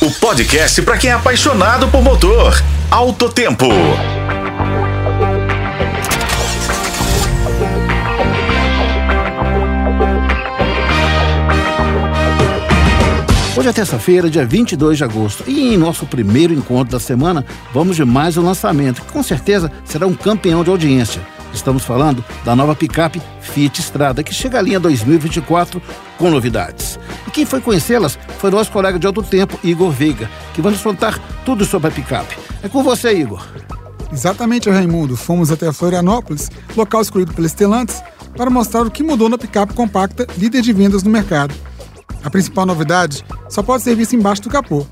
O podcast para quem é apaixonado por motor. Alto Tempo. Hoje é terça-feira, dia 22 de agosto, e em nosso primeiro encontro da semana, vamos de mais um lançamento, que com certeza será um campeão de audiência. Estamos falando da nova picape Fiat Strada, que chega à linha 2024 com novidades. E quem foi conhecê-las foi nosso colega de outro tempo, Igor Veiga, que vai nos contar tudo sobre a picape. É com você, Igor. Exatamente, Raimundo. Fomos até Florianópolis, local escolhido pelos Stellantis, para mostrar o que mudou na picape compacta líder de vendas no mercado. A principal novidade só pode ser vista embaixo do capô.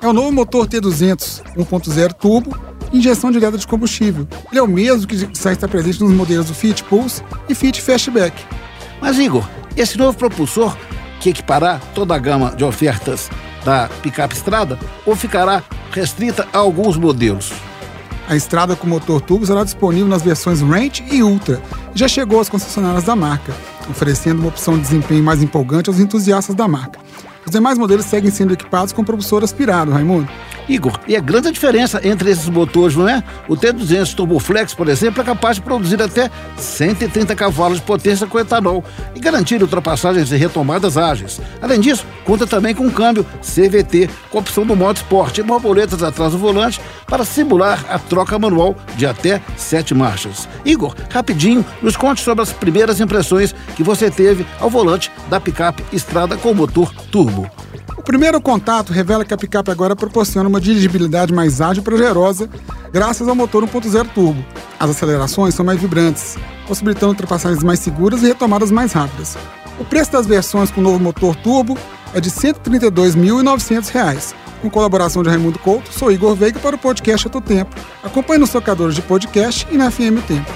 É o novo motor T200 1.0 turbo, injeção direta de combustível. Ele é o mesmo que já está presente nos modelos do Fiat Pulse e Fiat Fastback. Mas, Igor, esse novo propulsor que equipará toda a gama de ofertas da picape Estrada ou ficará restrita a alguns modelos? A estrada com motor turbo será disponível nas versões Range e Ultra e já chegou às concessionárias da marca, oferecendo uma opção de desempenho mais empolgante aos entusiastas da marca. Os demais modelos seguem sendo equipados com propulsor aspirado, Raimundo. Igor, e a grande diferença entre esses motores, não é? O T200 Turboflex, por exemplo, é capaz de produzir até 130 cavalos de potência com etanol e garantir ultrapassagens e retomadas ágeis. Além disso, conta também com um câmbio CVT com opção do modo esporte e borboletas atrás do volante para simular a troca manual de até sete marchas. Igor, rapidinho, nos conte sobre as primeiras impressões que você teve ao volante da picape Estrada com motor turbo. O primeiro contato revela que a picape agora proporciona uma dirigibilidade mais ágil e prazerosa graças ao motor 1.0 turbo. As acelerações são mais vibrantes, possibilitando ultrapassagens mais seguras e retomadas mais rápidas. O preço das versões com o novo motor turbo é de R$ 132.900. Com colaboração de Raimundo Couto, sou Igor Veiga para o podcast Ato Tempo. Acompanhe nos tocadores de podcast e na FM Tempo.